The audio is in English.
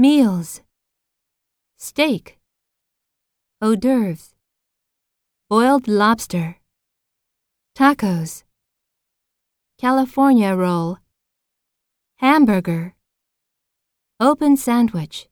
meals, steak, hors d'oeuvres, boiled lobster, tacos, California roll, hamburger, open sandwich.